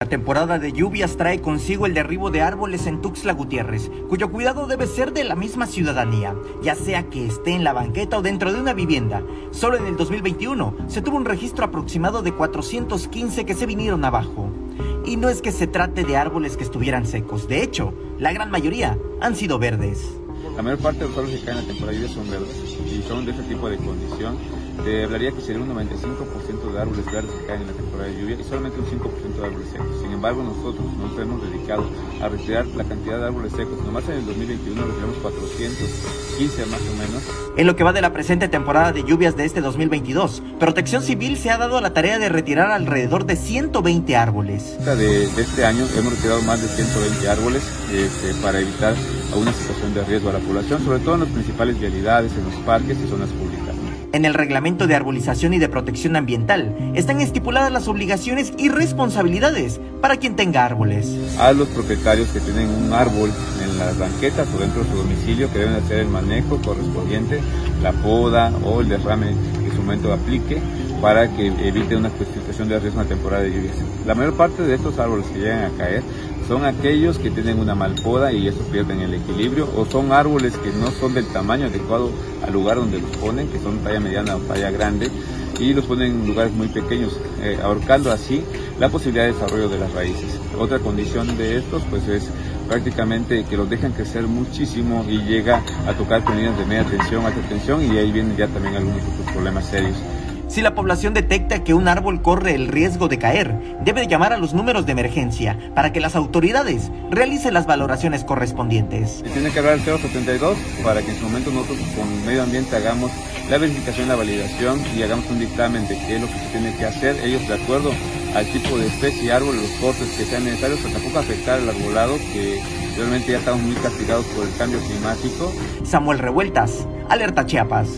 La temporada de lluvias trae consigo el derribo de árboles en Tuxtla Gutiérrez, cuyo cuidado debe ser de la misma ciudadanía, ya sea que esté en la banqueta o dentro de una vivienda. Solo en el 2021 se tuvo un registro aproximado de 415 que se vinieron abajo. Y no es que se trate de árboles que estuvieran secos, de hecho, la gran mayoría han sido verdes. La mayor parte de los árboles que caen en la temporada de lluvia son verdes y son de ese tipo de condición. Te hablaría que sería un 95% de árboles verdes que caen en la temporada de lluvia y solamente un 5% de árboles secos. Sin embargo, nosotros nos hemos dedicado a retirar la cantidad de árboles secos. Nomás en el 2021 retiramos 415 más o menos. En lo que va de la presente temporada de lluvias de este 2022, Protección Civil se ha dado la tarea de retirar alrededor de 120 árboles. De, de este año hemos retirado más de 120 árboles este, para evitar una situación de riesgo a la población, sobre todo en las principales vialidades, en los parques y zonas públicas. En el reglamento de arbolización y de protección ambiental están estipuladas las obligaciones y responsabilidades para quien tenga árboles. A los propietarios que tienen un árbol en las banquetas o dentro de su domicilio que deben hacer el manejo correspondiente, la poda o el derrame que su momento aplique para que evite una situación de riesgo en la temporada de lluvias. La mayor parte de estos árboles que llegan a caer son aquellos que tienen una mal poda y eso pierden el equilibrio o son árboles que no son del tamaño adecuado al lugar donde los ponen, que son talla mediana o talla grande y los ponen en lugares muy pequeños, eh, ahorcando así la posibilidad de desarrollo de las raíces. Otra condición de estos pues es prácticamente que los dejan crecer muchísimo y llega a tocar con de media tensión, alta tensión y ahí vienen ya también algunos problemas serios. Si la población detecta que un árbol corre el riesgo de caer, debe llamar a los números de emergencia para que las autoridades realicen las valoraciones correspondientes. Se tiene que hablar al 072 para que en su momento nosotros con medio ambiente hagamos la verificación, la validación y hagamos un dictamen de qué es lo que se tiene que hacer, ellos de acuerdo al tipo de especie y árbol, los cortes que sean necesarios para tampoco afectar al arbolado que realmente ya estamos muy castigados por el cambio climático. Samuel Revueltas, Alerta Chiapas.